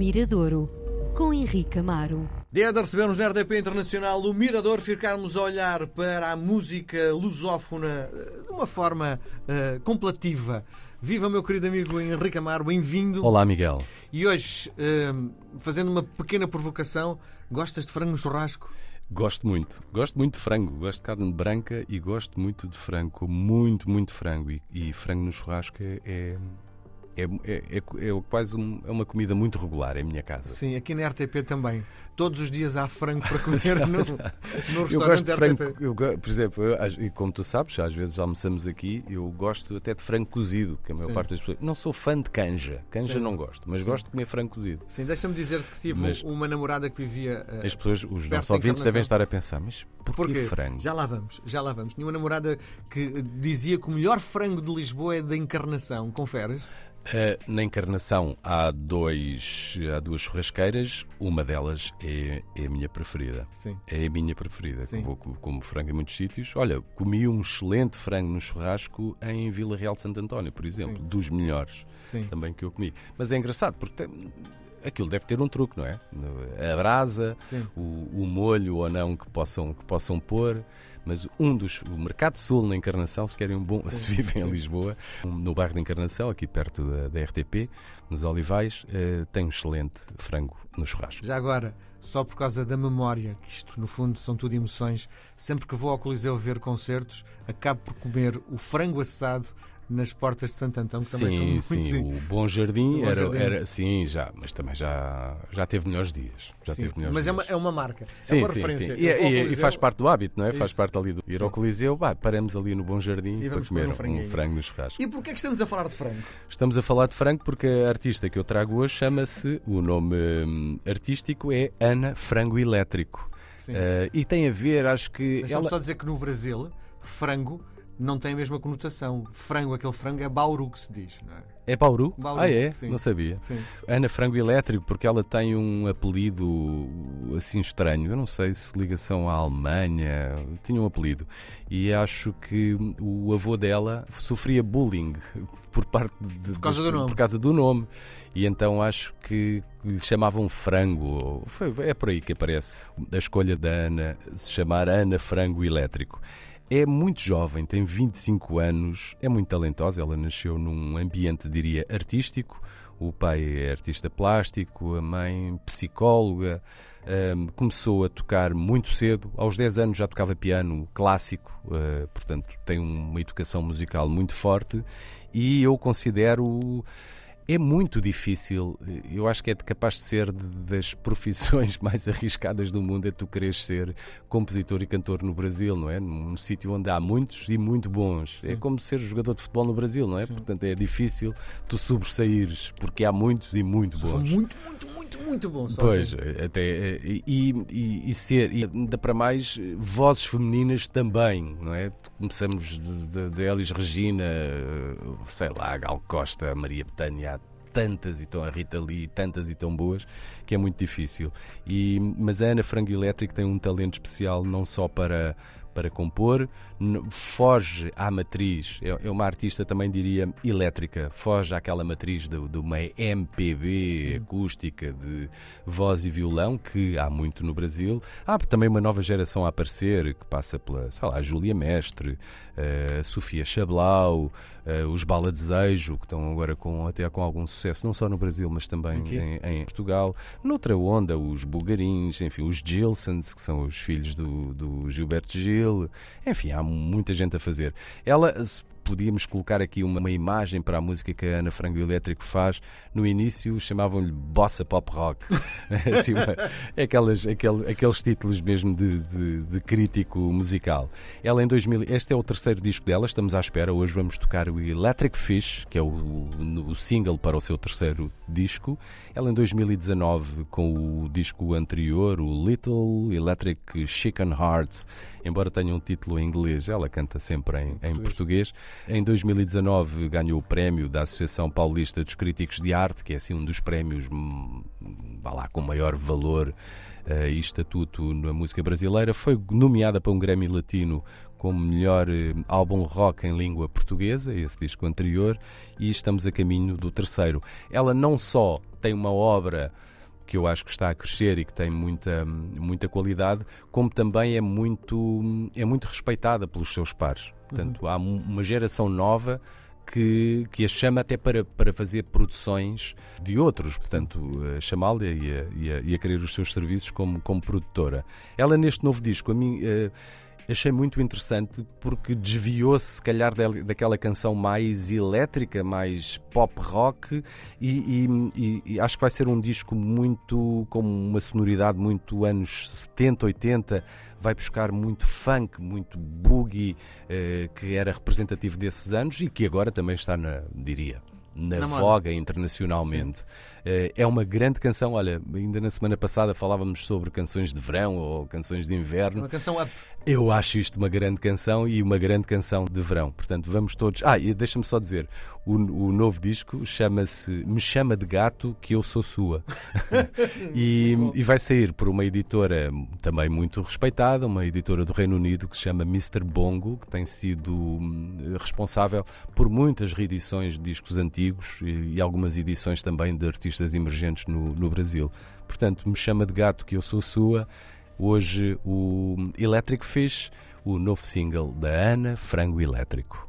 Miradouro, com Henrique Amaro. Dia de recebermos na RDP Internacional o Mirador, ficarmos a olhar para a música lusófona eh, de uma forma uh, complativa. Viva, meu querido amigo Henrique Amaro, bem-vindo. Olá, Miguel. E hoje, uh, fazendo uma pequena provocação, gostas de frango no churrasco? Gosto muito. Gosto muito de frango. Gosto de carne branca e gosto muito de frango. Muito, muito frango. E, e frango no churrasco é, é é, é, é, quase um, é uma comida muito regular em minha casa. Sim, aqui na RTP também. Todos os dias há frango para comer no, no restaurante eu gosto de frango, eu, por exemplo, eu, e como tu sabes, às vezes almoçamos aqui, eu gosto até de frango cozido, que a maior Sim. parte das pessoas. Não sou fã de canja, canja Sim. não gosto, mas Sim. gosto de comer frango cozido. Sim, deixa-me dizer que tive mas, uma namorada que vivia. Uh, as pessoas, os nossos ouvintes devem estar a pensar, mas porquê, porquê frango? Já lá vamos, já lá vamos. Tinha uma namorada que dizia que o melhor frango de Lisboa é da encarnação, conferes? Na encarnação há, dois, há duas churrasqueiras, uma delas é, é a minha preferida. Sim. É a minha preferida, Sim. vou como frango em muitos sítios. Olha, comi um excelente frango no churrasco em Vila Real de Santo António, por exemplo, Sim. dos melhores também que eu comi. Mas é engraçado porque tem, aquilo deve ter um truque, não é? A brasa, o, o, molho ou não que possam, que possam pôr mas um dos. O Mercado Sul na Encarnação, se querem um bom. Sim, se vivem em Lisboa, no bairro da Encarnação, aqui perto da, da RTP, nos Olivais, uh, tem um excelente frango no churrasco. Já agora, só por causa da memória, que isto no fundo são tudo emoções, sempre que vou ao Coliseu ver concertos, acabo por comer o frango assado nas portas de Santo Antão, que sim, também são muito sim. O Bom Jardim, o Bom era, Jardim. era, sim, já, mas também já, já teve melhores dias. Já sim, teve melhores mas dias. É, uma, é uma marca, sim, é uma sim, referência. Sim. E, e, e, faz parte do hábito, não é? Isso. Faz parte ali do ir ao Coliseu, bah, paramos ali no Bom Jardim para comer um, um, frango no churrasco. E porquê é que estamos a falar de frango? Estamos a falar de frango porque a artista que eu trago hoje chama-se, o nome hum, artístico é Ana Frango Elétrico. Uh, e tem a ver, acho que. Deixa-me ela... só dizer que no Brasil, frango não tem a mesma conotação. Frango, aquele frango é Bauru que se diz, não é? É Bauru? Bauru ah, é? Sim. Não sabia. Sim. Ana Frango Elétrico, porque ela tem um apelido assim estranho. Eu não sei se ligação à Alemanha. Tinha um apelido. E acho que o avô dela sofria bullying por parte de, por causa, do, nome. Por causa do nome. E então acho que lhe chamavam frango. Foi, é por aí que aparece a escolha da Ana se chamar Ana Frango Elétrico. É muito jovem, tem 25 anos, é muito talentosa. Ela nasceu num ambiente, diria, artístico. O pai é artista plástico, a mãe psicóloga. Um, começou a tocar muito cedo, aos 10 anos já tocava piano clássico, uh, portanto tem uma educação musical muito forte e eu considero é muito difícil. Eu acho que é capaz de ser das profissões mais arriscadas do mundo é tu queres ser compositor e cantor no Brasil, não é? Num sítio onde há muitos e muito bons. É Sim. É como ser jogador de futebol no Brasil, não é? Sim. Portanto, é difícil tu sobressaíres porque há muitos e muito bons. São muito, muito, muito, muito bons. Pois, até e, e, e, ser, e ainda para mais, vozes femininas também, não é? Começamos de, de, de Elis Regina, sei lá, Gal Costa, Maria Betânia, tantas e tão a Rita Lee, tantas e tão boas, que é muito difícil. E, mas a Ana Frango Elétrico tem um talento especial não só para para compor, foge à matriz, é, é uma artista também diria elétrica, foge àquela matriz de, de uma MPB acústica de voz e violão, que há muito no Brasil. Há também uma nova geração a aparecer, que passa pela, sei lá, Júlia Mestre, eh, Sofia Chablau, uh, os Bala Desejo, que estão agora com, até com algum sucesso, não só no Brasil, mas também em, em, Portugal. Noutra onda, os Bugarins, enfim, os Gilsons, que são os filhos do, do Gilberto Gil. Enfim, há muita gente a fazer. Ela podíamos colocar aqui uma, uma, imagem para a música que a Ana Frango Elétrico faz. No início chamavam-lhe bossa pop rock. assim, uma, aquelas, aquele, aqueles títulos mesmo de, de, de, crítico musical. Ela em 2000, este é o terceiro disco dela, estamos à espera. Hoje vamos tocar o Electric Fish, que é o, o, o single para o seu terceiro disco. Ela em 2019, com o disco anterior, o Little Electric Chicken Heart, embora tenha um título em inglês, ela canta sempre em, em português. Em 2019 ganhou o prémio da Associação Paulista dos Críticos de Arte, que é assim um dos prémios, hum, vá lá, com maior valor uh, e estatuto na música brasileira. Foi nomeada para um Grammy Latino como melhor uh, álbum rock em língua portuguesa, esse disco anterior, e estamos a caminho do terceiro. Ela não só tem uma obra que eu acho que está a crescer e que tem muita, muita qualidade, como também é muito, é muito respeitada pelos seus pares. Portanto, uhum. há uma geração nova que, que a chama até para, para fazer produções de outros, portanto, a chamá-la e, e, a, querer os seus serviços como, como produtora. Ela, neste novo disco, a mim. Uh, achei muito interessante porque desviou-se, se calhar, daquela canção mais elétrica, mais pop rock, e, e, e, acho que vai ser um disco muito com uma sonoridade muito anos 70, 80. Vai buscar muito funk, muito boogie, eh, que era representativo desses anos e que agora também está na, diria, na, na voga internacionalmente. Uh, é uma grande canção. Olha, ainda na semana passada falávamos sobre canções de verão ou canções de inverno. Uma canção up. Eu acho isto uma grande canção e uma grande canção de verão. Portanto, vamos todos. Ah, e deixa-me só dizer: o, o novo disco chama-se Me Chama de Gato Que Eu Sou Sua. e, e, vai sair por uma editora também muito respeitada, uma editora do Reino Unido que se chama Mr. Bongo, que tem sido hum, responsável por muitas reedições de discos antigos e, e algumas edições também de artistas emergentes no, no Brasil. Portanto, Me Chama de Gato Que Eu Sou Sua. Hoje o Electric Fish, o novo single da Ana Frango Elétrico.